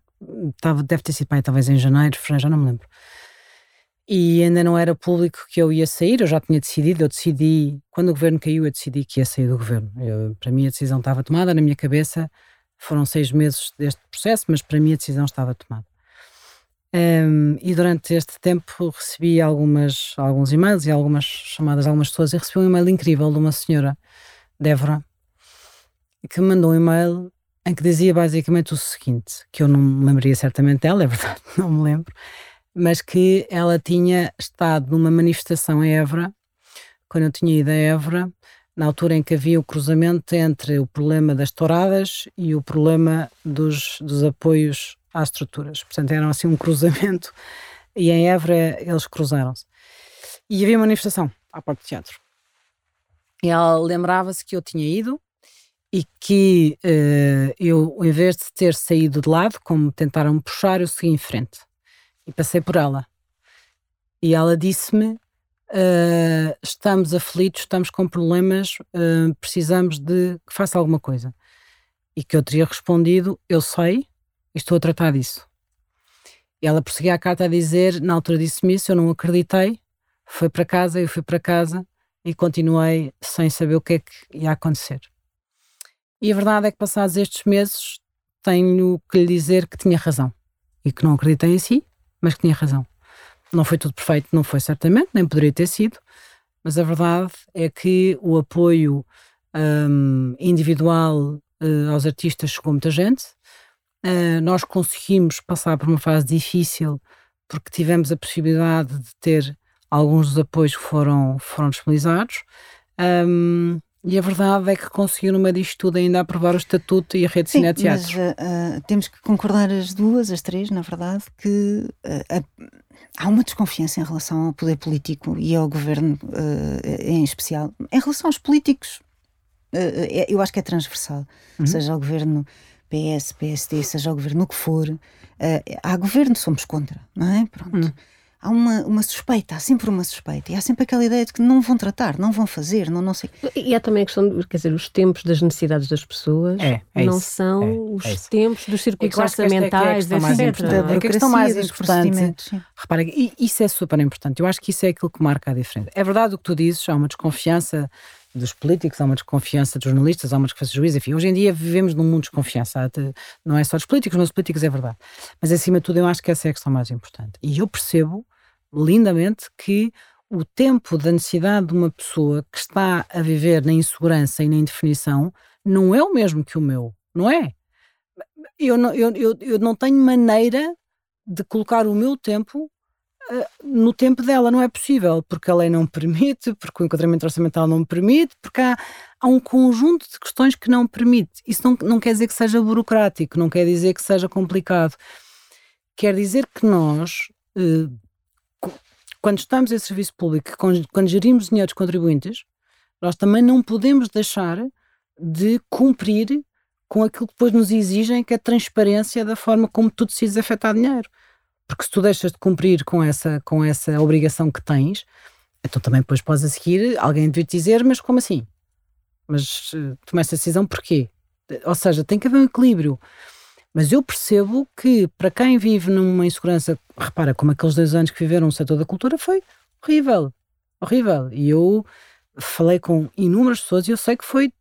D: Tava, deve ter sido pai, talvez em janeiro, já não me lembro. E ainda não era público que eu ia sair, eu já tinha decidido. Eu decidi, quando o governo caiu, eu decidi que ia sair do governo. Eu, para mim, a decisão estava tomada na minha cabeça. Foram seis meses deste processo, mas para mim a decisão estava tomada. Um, e durante este tempo recebi algumas, alguns e-mails e algumas chamadas de algumas pessoas e recebi um e-mail incrível de uma senhora, Débora, que me mandou um e-mail em que dizia basicamente o seguinte, que eu não me lembraria certamente dela, é verdade, não me lembro, mas que ela tinha estado numa manifestação em Évora, quando eu tinha ido a Évora, na altura em que havia o cruzamento entre o problema das touradas e o problema dos, dos apoios às estruturas. Portanto, era assim um cruzamento e em Évora eles cruzaram-se. E havia uma manifestação à porta do teatro. E ela lembrava-se que eu tinha ido e que uh, eu, em vez de ter saído de lado, como tentaram puxar, eu segui em frente. E passei por ela. E ela disse-me: uh, Estamos aflitos, estamos com problemas, uh, precisamos de que faça alguma coisa. E que eu teria respondido: Eu sei, estou a tratar disso. E ela prosseguia a carta a dizer, na altura disse-me isso, eu não acreditei, foi para casa, eu fui para casa e continuei sem saber o que é que ia acontecer. E a verdade é que passados estes meses tenho que lhe dizer que tinha razão e que não acreditei em si, mas que tinha razão. Não foi tudo perfeito, não foi certamente, nem poderia ter sido, mas a verdade é que o apoio um, individual uh, aos artistas chegou muita gente, Uh, nós conseguimos passar por uma fase difícil porque tivemos a possibilidade de ter alguns dos apoios que foram, foram disponibilizados. Um, e a verdade é que conseguiu, no meio disto tudo, ainda aprovar o estatuto e a rede de cineteatros.
C: Mas uh, temos que concordar as duas, as três, na verdade, que uh, há uma desconfiança em relação ao poder político e ao governo em especial. Em relação aos políticos, é, eu acho que é transversal, uhum. seja ao governo PS, PSD, seja o governo o que for, uh, há governo, somos contra, não é? Pronto. Hum. há uma, uma suspeita, há sempre uma suspeita. E há sempre aquela ideia de que não vão tratar, não vão fazer, não, não sei.
B: E há também a questão, de, quer dizer, os tempos das necessidades das pessoas
D: É, é
B: não
D: isso,
B: são
D: é,
B: os
D: é isso.
B: tempos dos circuitos
D: acho que esta é que é a
B: orçamentais,
D: questão mais
B: etc.
D: importante.
C: Da
D: É a questão mais
C: burocracia, dos
D: importante. Repara, e isso é super importante. Eu acho que isso é aquilo que marca a diferença. É verdade o que tu dizes, há uma desconfiança dos políticos, há uma desconfiança dos jornalistas, há uma desconfiança dos juízes, enfim, hoje em dia vivemos num mundo de desconfiança, não é só dos políticos, mas dos políticos é verdade. Mas acima de tudo eu acho que essa é a questão mais importante. E eu percebo lindamente que o tempo da necessidade de uma pessoa que está a viver na insegurança e na indefinição não é o mesmo que o meu, não é? Eu não, eu, eu, eu não tenho maneira de colocar o meu tempo no tempo dela, não é possível, porque a lei não permite, porque o enquadramento orçamental não permite, porque há, há um conjunto de questões que não permite. Isso não, não quer dizer que seja burocrático, não quer dizer que seja complicado. Quer dizer que nós, eh, quando estamos em serviço público, quando, gerimos dinheiro dos contribuintes, nós também não podemos deixar de cumprir com aquilo que depois nos exigem, que é a transparência da forma como tu decides afetar dinheiro. Porque se tu deixas de cumprir com essa, com essa obrigação que tens, então também depois podes a seguir, alguém deve te dizer, mas como assim? Mas eh, tomaste essa decisão porquê? Ou seja, tem que haver um equilíbrio. Mas eu percebo que para quem vive numa insegurança, repara, como aqueles dois anos que viveram no setor da cultura, foi horrível. Horrível. E eu falei com inúmeras pessoas e eu sei que foi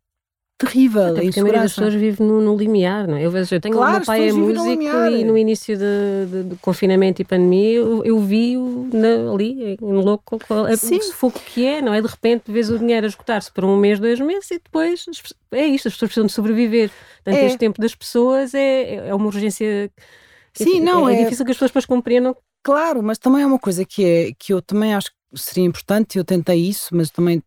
D: terrível.
B: Até
D: a
B: porque a maioria das pessoas vive no, no limiar, não é? Eu, vejo, eu tenho
D: Claro,
B: meu pai é
D: no
B: músico
D: limiar.
B: e no início de- de- do confinamento e pandemia eu, eu vi-o ali, em louco, com a- o
D: Sim.
B: sufoco que é, não é? De repente vês o dinheiro a esgotar-se por um mês, dois meses e depois é isto, as pessoas precisam de sobreviver. Portanto,
D: É.
B: este tempo das pessoas é, é uma urgência.
D: Sim, não,
B: é,
D: é-
B: difícil que as pessoas depois compreendam.
D: Claro, mas também é uma coisa que, é, que eu também acho que seria importante, eu tentei isso, mas também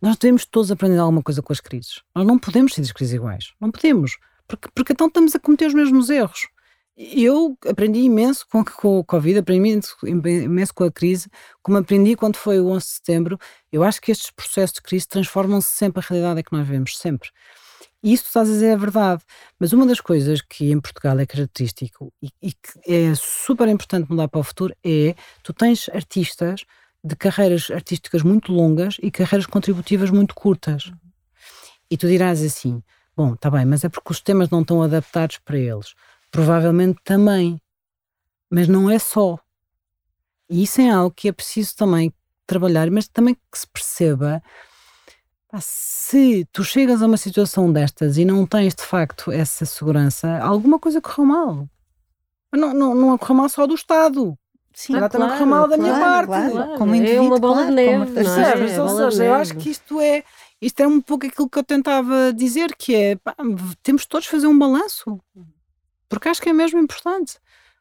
D: nós devemos todos aprender alguma coisa com as crises. Nós não podemos ser das crises iguais. Não podemos. Porque, porque então estamos a cometer os mesmos erros. Eu aprendi imenso com, com o Covid, aprendi imenso, com a crise, como aprendi quando foi o 11 de setembro. Eu acho que estes processos de crise transformam-se sempre a realidade que nós vivemos, sempre. E isso estás a dizer é verdade. Mas uma das coisas que em Portugal é característico e, e que é super importante mudar para o futuro é tu tens artistas de carreiras artísticas muito longas e carreiras contributivas muito curtas. E tu dirás assim: bom, está bem, mas é porque os temas não estão adaptados para eles. Provavelmente também. Mas não é só. E isso é algo que é preciso também trabalhar, mas também que se perceba se tu chegas a uma situação destas e não tens de facto essa segurança, alguma coisa correu mal. Não, não, não correu mal só do Estado.
C: Sim,
D: Já também
B: claro,
D: correu mal da minha
C: claro,
D: parte.
C: claro. Como
B: é
C: indivíduo,
B: uma bola
C: claro,
B: de neve,
C: como
B: não é? É,
D: Ou seja, eu
B: neve.
D: acho que isto é, isto é um pouco aquilo que eu tentava dizer, que é pá, temos todos de fazer um balanço. Porque acho que é mesmo importante.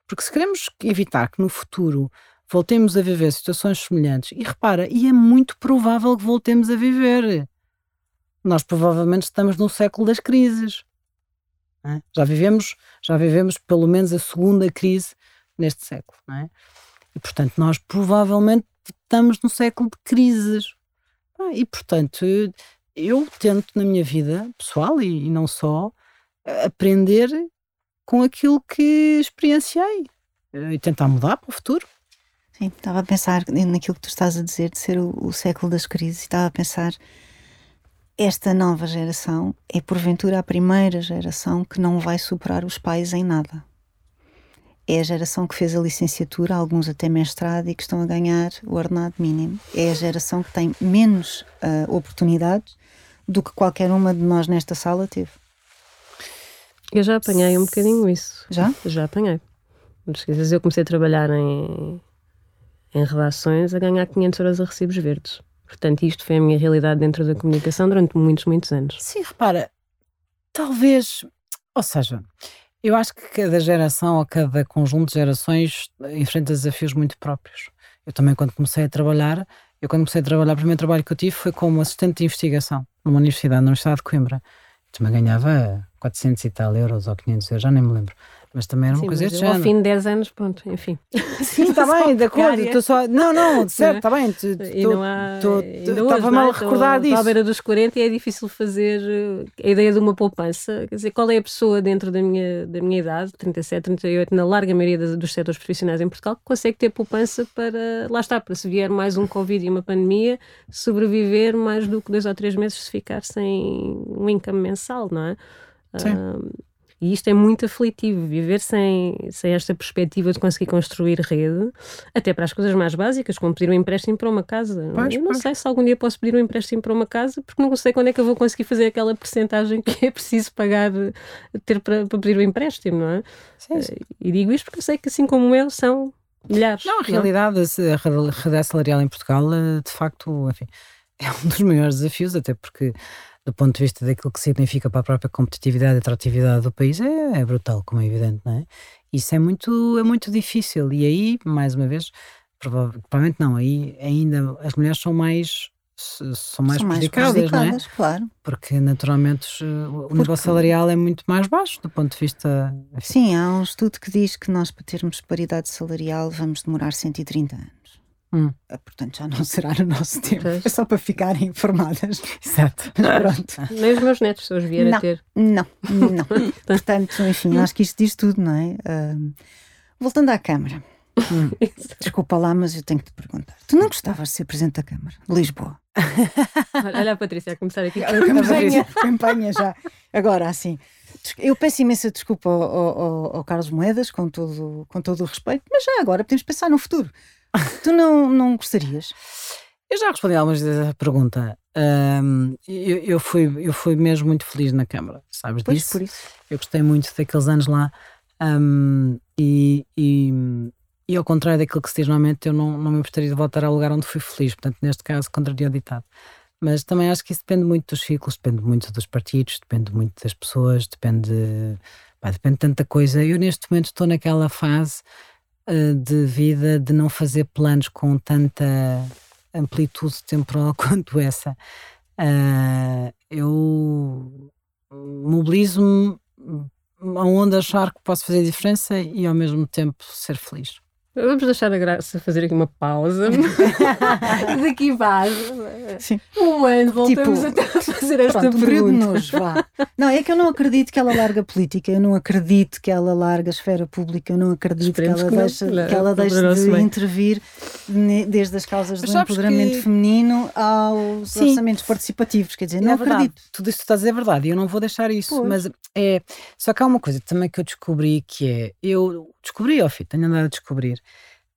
D: Porque se queremos evitar que no futuro voltemos a viver situações semelhantes, e repara, e é muito provável que voltemos a viver. Nós provavelmente estamos no século das crises. é? Já vivemos, já vivemos pelo menos a segunda crise neste século, não é? E portanto, nós provavelmente estamos no século de crises. Ah, E portanto, eu tento na minha vida pessoal e, e não só aprender com aquilo que experienciei eh, e tentar mudar para o futuro.
C: Sim, estava a pensar naquilo que tu estás a dizer de ser o, o século das crises, estava a pensar esta nova geração é porventura a primeira geração que não vai superar os pais em nada. É a geração que fez a licenciatura, alguns até mestrado e que estão a ganhar o ordenado mínimo. É a geração que tem menos ah, oportunidades do que qualquer uma de nós nesta sala teve.
B: Eu já apanhei um bocadinho isso.
C: Já?
B: Já apanhei. Dizer, eu comecei a trabalhar em, em redações a ganhar 500 euros a recibos verdes. Portanto, isto foi a minha realidade dentro da comunicação durante muitos, muitos anos.
D: Sim, repara, talvez, ou seja, eu acho que cada geração ou cada conjunto de gerações enfrenta desafios muito próprios. Eu também, quando comecei a trabalhar, eu quando comecei a trabalhar, o primeiro trabalho que eu tive foi como assistente de investigação numa universidade, na Universidade de Coimbra. Também ganhava 400 e tal euros ou 500 euros, já nem me lembro. Mas também era uma
B: Sim,
D: coisa deste
B: eu, ao
D: género.
B: fim de 10 anos, pronto, enfim.
D: Sim, está bem, de acordo. Estou só... Não, não, certo, está bem.
B: E
D: Estava
B: é?
D: mal a
B: Estou-
D: recordar
B: estou à
D: disso.
B: beira dos 40 e é difícil fazer eh, a ideia de uma poupança. Quer dizer, qual é a pessoa dentro da minha, da minha idade, 37, 38, na larga maioria dos setores profissionais em Portugal, que consegue ter poupança para. Lá está, para se vier mais um Covid e uma pandemia, sobreviver mais do que dois ou três meses se ficar sem um income mensal, não é?
D: Sim.
B: E isto é muito aflitivo, viver sem, sem esta perspectiva de conseguir construir rede, até para as coisas mais básicas, como pedir um empréstimo para uma casa.
D: Pois,
B: eu não
D: pois.
B: sei se algum dia posso pedir um empréstimo para uma casa, porque não sei quando é que eu vou conseguir fazer aquela percentagem que é preciso pagar, eh, ter para, para pedir o empréstimo, não é?
D: Sim, sim.
B: E digo isto porque eu sei que, assim como eu, são milhares.
D: Não, a realidade, a realidade salarial em Portugal, eh, de facto, enfim, é um dos maiores desafios, até porque, do ponto de vista daquilo que significa para a própria competitividade e atratividade do país, é, é brutal, como é evidente, não é? Isso é muito, é muito difícil. E aí, mais uma vez, prova- provavelmente não, aí ainda as mulheres são mais. São mais
C: São mais
D: prejudicadas, não é?
C: prejudicadas, claro.
D: Porque naturalmente eh, o nível salarial é muito mais baixo do ponto de vista.
C: Sim, há um estudo que diz que nós, para termos paridade salarial, vamos demorar 130 anos.
D: Hum.
C: Ah, Portanto, já não será no nosso tempo.
B: Pois.
C: É só para ficarem informadas.
D: Exato.
C: Pronto.
B: Nem os meus netos, se os vier a
C: Não.
B: ter.
C: Não, não. Portanto, enfim, acho que isto diz tudo, não é? Ah, voltando à Câmara. Desculpa lá, mas eu tenho que te perguntar. Tu não gostavas de ser Presidente da Câmara? Lisboa.
B: Olha a Patrícia a começar aqui.
C: Campanha, campanha já. Agora, assim, eu peço imensa desculpa ao, ao- ao- ao Carlos Moedas, com todo, com todo o respeito, mas já agora podemos pensar no futuro. Tu não, não gostarias?
D: Eu já respondi algumas vezes à pergunta. Ahm, eu, eu fui, eu fui mesmo muito feliz na Câmara, sabes
C: Pois,
D: disso?
C: por isso.
D: Eu gostei muito daqueles anos lá. ahm, e, e, e ao contrário daquilo que se diz normalmente, eu não, não me gostaria de voltar ao lugar onde fui feliz. Portanto, neste caso, contraria o ditado. Mas também acho que isso depende muito dos ciclos, depende muito dos partidos, depende muito das pessoas, depende, pá, depende de tanta coisa. Eu neste momento estou naquela fase de vida de não fazer planos com tanta amplitude temporal quanto essa. Ah, eu mobilizo-me aonde achar que posso fazer diferença e ao mesmo tempo ser feliz.
B: Vamos deixar a Graça fazer aqui uma pausa. Daqui vai.
C: Sim.
B: Um ano voltamos
C: Tipo,
B: a fazer esta
C: Pronto,
B: pergunta.
C: nojo, vá. Não, é que eu não acredito que ela larga a política, eu não acredito que ela larga a esfera pública, eu não acredito que ela
B: que não.
C: deixe,
B: Não,
C: que ela deixe de
B: bem.
C: intervir desde as causas do empoderamento
D: que-
C: feminino aos
D: Sim.
C: orçamentos participativos, quer dizer, não
D: é verdade.
C: acredito.
D: Tudo isso que tu estás a dizer é verdade e eu não vou deixar isso.
C: Pois.
D: Mas é. Só que há uma coisa também que eu descobri que é. Eu descobri, ó filho, tenho andado a descobrir.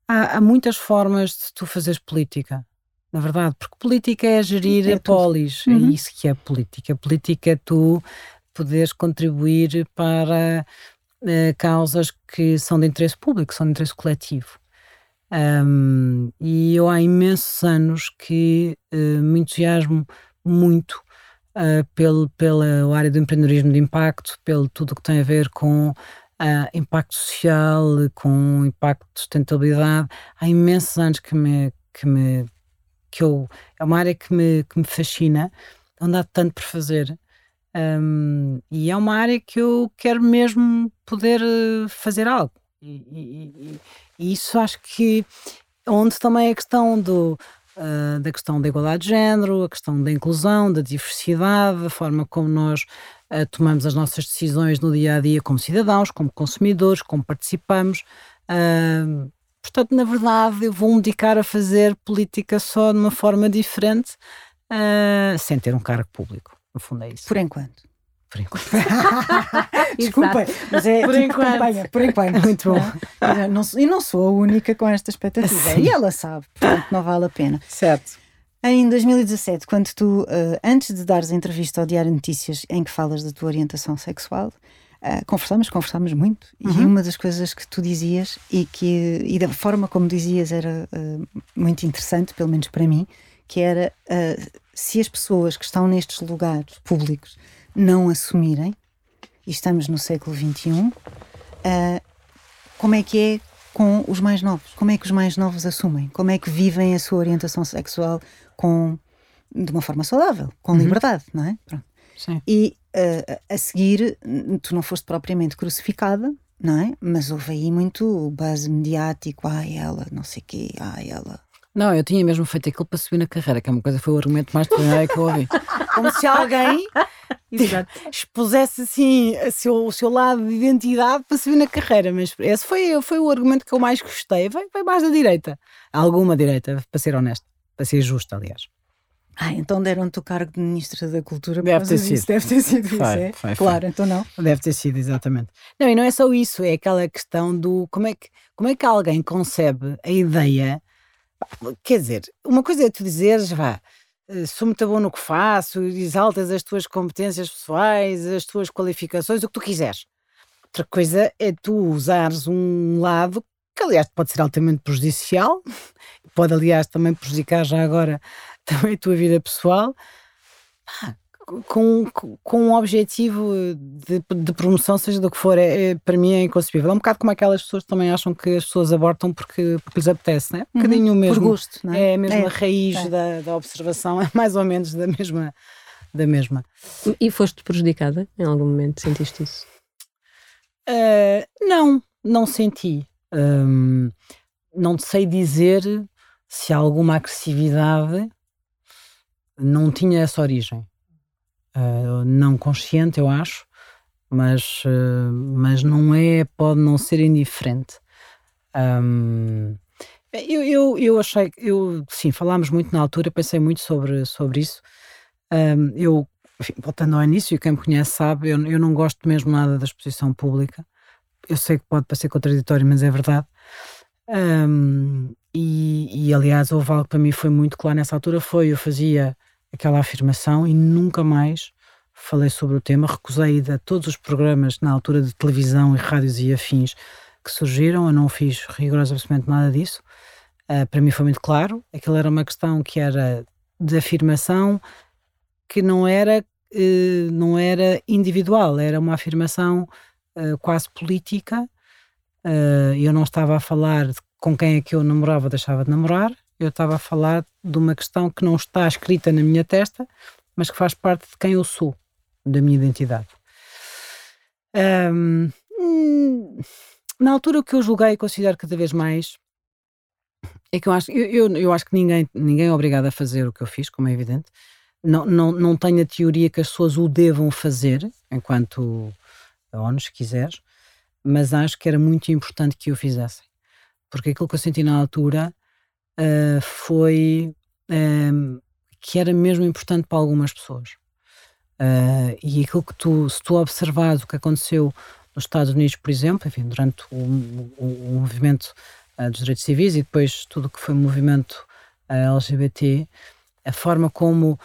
D: Há, há muitas formas de tu fazeres política. Na verdade, porque política é gerir
C: É
D: a polis.
C: Uhum.
D: É isso que é política. Política é tu poderes contribuir para eh, causas que são de interesse público, são de interesse coletivo. Ahm, e eu há imensos anos que eh, me entusiasmo muito ah, pelo, pela área do empreendedorismo de impacto, pelo tudo o que tem a ver com ah, impacto social, com impacto de sustentabilidade. Há imensos anos que me, que me que eu é uma área que me, que me fascina, onde há tanto por fazer. Ahm, e é uma área que eu quero mesmo poder eh, fazer algo. E, e- e- e isso acho que onde também a questão do, ah, da questão da igualdade de género, a questão da inclusão, da diversidade, a forma como nós ah, tomamos as nossas decisões no dia a dia como cidadãos, como consumidores, como participamos. Ah, portanto, na verdade, eu vou me dedicar a fazer política só de uma forma diferente, sem ter um cargo público. No fundo, é isso.
C: Por enquanto.
D: Por enquanto.
C: Desculpa, mas é
B: Por
C: tipo
B: enquanto.
C: campanha, por enquanto.
D: Muito bom.
C: Não, eu não sou- E não sou a única com esta expectativa.
D: Sim.
C: E ela sabe, portanto não vale a pena.
D: Certo.
C: Em 2017, quando tu, eh, antes de dares a entrevista ao Diário Notícias em que falas da tua orientação sexual, eh, conversámos, conversámos muito. E
D: Uhum.
C: uma das coisas que tu dizias e que e da forma como dizias era eh, muito interessante, pelo menos para mim, que era se as pessoas que estão nestes lugares públicos não assumirem, e estamos no século XXI, eh, como é que é com os mais novos? Como é que os mais novos assumem? Como é que vivem a sua orientação sexual com de uma forma saudável, com
D: Uhum.
C: liberdade, não é? Pronto.
D: Sim.
C: E eh, a seguir, tu não foste propriamente crucificada, não é? Mas houve aí muito buzz mediático, ah, ela, não sei o quê, ah, ela.
D: Não, eu tinha mesmo feito aquilo para subir na carreira, que é uma coisa, foi o argumento mais extraordinário que eu ouvi. Como se alguém expusesse assim o seu, seu lado de identidade para subir na carreira. Mas esse foi, foi o argumento que eu mais gostei. Foi, foi mais da direita. Alguma direita, para ser honesto. Para ser justo, aliás.
C: Ah, então deram-te o cargo de Ministra da Cultura.
D: Deve ter sido.
C: Isso. Deve ter sido isso,
D: Foi,
C: é?
D: foi,
C: claro,
D: foi.
C: então não.
D: Deve ter sido, exatamente. Não, e não é só isso, é aquela questão do como é que, como é que alguém concebe a ideia. Quer dizer, uma coisa é tu dizeres, vá, sou muito bom no que faço, exaltas as tuas competências pessoais, as tuas qualificações, o que tu quiseres. Outra coisa é tu usares um lado que, aliás, pode ser altamente prejudicial, pode, aliás, também prejudicar já agora também a tua vida pessoal, pá, com, com- um objetivo de, de promoção, seja do que for, é, é- para mim é inconcebível. É um bocado como aquelas pessoas que também acham que as pessoas abortam porque, porque lhes apetece, não é? Um bocadinho o mesmo.
C: Por gosto, não é?
D: É a mesma
C: É.
D: raiz
C: é.
D: Da, da observação, é mais ou menos da mesma. Da mesma.
B: E foste prejudicada em algum momento? Sentiste isso?
D: Ah, não, não senti. Hum, não sei dizer se alguma agressividade não tinha essa origem. Ah, não consciente, eu acho, mas, ah, mas não é, pode não ser indiferente. Hum, eu, eu, eu achei, eu, sim, falámos muito na altura, pensei muito sobre, sobre isso. Hum, eu, enfim, voltando ao início, quem me conhece sabe, eu, eu não gosto mesmo nada da exposição pública. Eu sei que pode parecer contraditório, mas é verdade. Hum, e, e, aliás, houve algo que para mim foi muito claro nessa altura, foi eu fazia aquela afirmação e nunca mais falei sobre o tema, recusei de todos os programas na altura de televisão e rádios e afins que surgiram, eu não fiz rigorosamente nada disso. Ah, para mim foi muito claro, aquilo era uma questão que era de afirmação que não era, eh, não era individual, era uma afirmação eh, quase política. Eh, eu não estava a falar de com quem é que eu namorava ou deixava de namorar, eu estava a falar de uma questão que não está escrita na minha testa, mas que faz parte de quem eu sou, da minha identidade. Hum, na altura o que eu julguei e considero cada vez mais é que eu acho, eu, eu, eu acho que ninguém, ninguém é obrigado a fazer o que eu fiz, como é evidente. Não, não, não tenho a teoria que as pessoas o devam fazer, enquanto ONU, se quiseres, mas acho que era muito importante que o fizessem. Porque aquilo que eu senti na altura ah, foi ahm, que era mesmo importante para algumas pessoas. Ah, e aquilo que tu, se tu observares o que aconteceu nos Estados Unidos, por exemplo, enfim, durante o, o- o movimento ah, dos direitos civis e depois tudo o que foi o movimento LGBT, a forma como,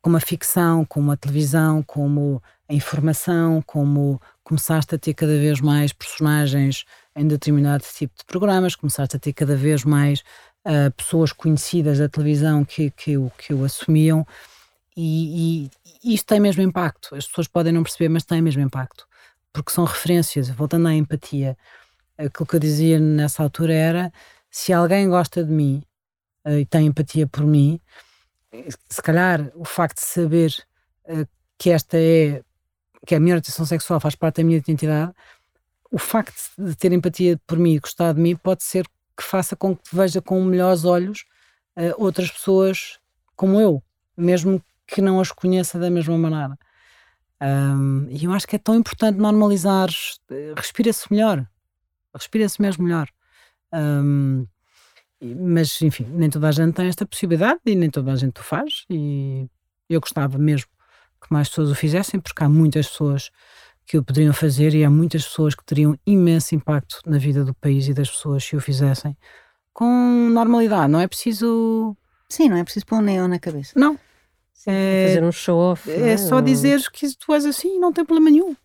D: como a ficção, como a televisão, como a informação, como começaste a ter cada vez mais personagens em determinado tipo de programas, começaste a ter cada vez mais ah, pessoas conhecidas da televisão que, que, o, que o assumiam e, e isto tem mesmo impacto. As pessoas podem não perceber, mas tem mesmo impacto. Porque são referências. Voltando à empatia, aquilo que eu dizia nessa altura era: se alguém gosta de mim eh, e tem empatia por mim, se calhar o facto de saber eh, que esta é, que a minha orientação sexual faz parte da minha identidade, o facto de ter empatia por mim e gostar de mim pode ser que faça com que veja com melhores olhos eh, outras pessoas como eu, mesmo que não as conheça da mesma maneira. Ahm, e eu acho que é tão importante normalizar, eh, respira-se melhor, respira-se mesmo melhor. E- mas, enfim, nem toda a gente tem esta possibilidade e nem toda a gente o faz. E eu gostava mesmo que mais pessoas o fizessem, porque há muitas pessoas que o poderiam fazer e há muitas pessoas que teriam imenso impacto na vida do país e das pessoas se o fizessem com normalidade. Não é preciso.
C: Sim, não é preciso pôr um neon na cabeça.
D: Não. É,
B: Fazer um show-off. não
D: é só dizeres que tu és assim e não tem problema nenhum.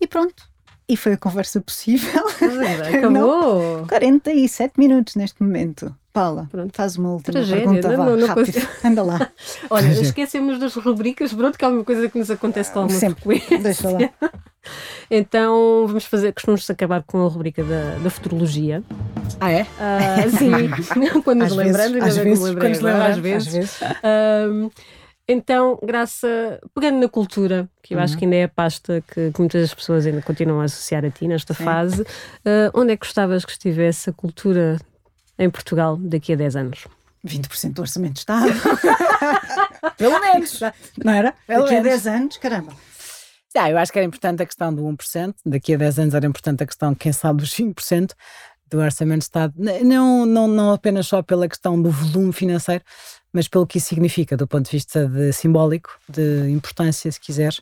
C: E pronto. E foi a conversa possível.
B: Acabou.
C: 47 minutos neste momento. Paula,
B: Pronto.
C: faz uma última
B: Tragédia,
C: pergunta.
B: não-
C: vá,
B: não
C: rápido.
B: consigo.
C: Anda lá.
B: Olha, esquecemos das rubricas, pronto, que é uma coisa que nos acontece com alguma
C: Sempre.
B: frequência.
C: Deixa lá.
B: Então vamos fazer, costumamos acabar com a rubrica da, da futurologia.
D: Ah, é?
B: Ah, sim, quando nos ainda
C: às vezes,
B: lembrei
C: quando nos lembramos,
B: às vezes.
C: às vezes.
B: Ahm, Então, graça, pegando na cultura, que eu uhum. acho que ainda é a pasta que, que, muitas pessoas ainda continuam a associar a ti nesta Sim. fase, uh, onde é que gostavas que estivesse a cultura em Portugal daqui a 10 anos?
C: 20% do orçamento de Estado.
D: Pelo menos.
C: Não era? Pelo daqui menos. a 10 anos, caramba.
D: Ah, eu acho que era importante a questão do 1%, daqui a 10 anos era importante a questão, quem sabe, dos 5% do Orçamento de Estado, não, não, não apenas só pela questão do volume financeiro, mas pelo que isso significa do ponto de vista de simbólico, de importância, se quiser,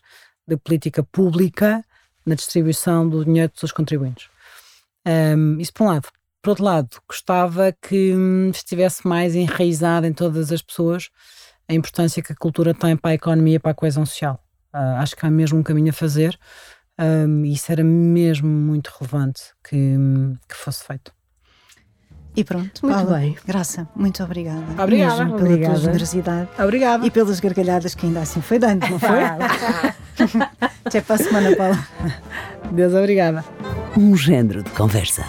D: de política pública na distribuição do dinheiro dos contribuintes. Um, isso por um lado. Por outro lado, gostava que hum, estivesse mais enraizada em todas as pessoas a importância que a cultura tem para a economia e para a coesão social. Uh, acho que há mesmo um caminho a fazer um, e isso era mesmo muito relevante que, hum, que fosse feito.
C: E pronto, muito Paula, bem. Graça, muito obrigada.
D: Obrigada.
C: Mesmo pela obrigada. tua generosidade.
D: Obrigada.
C: E pelas gargalhadas que ainda assim foi dando, não foi? Até para a semana, Paula.
D: Deus, obrigada.
A: Um género de conversa.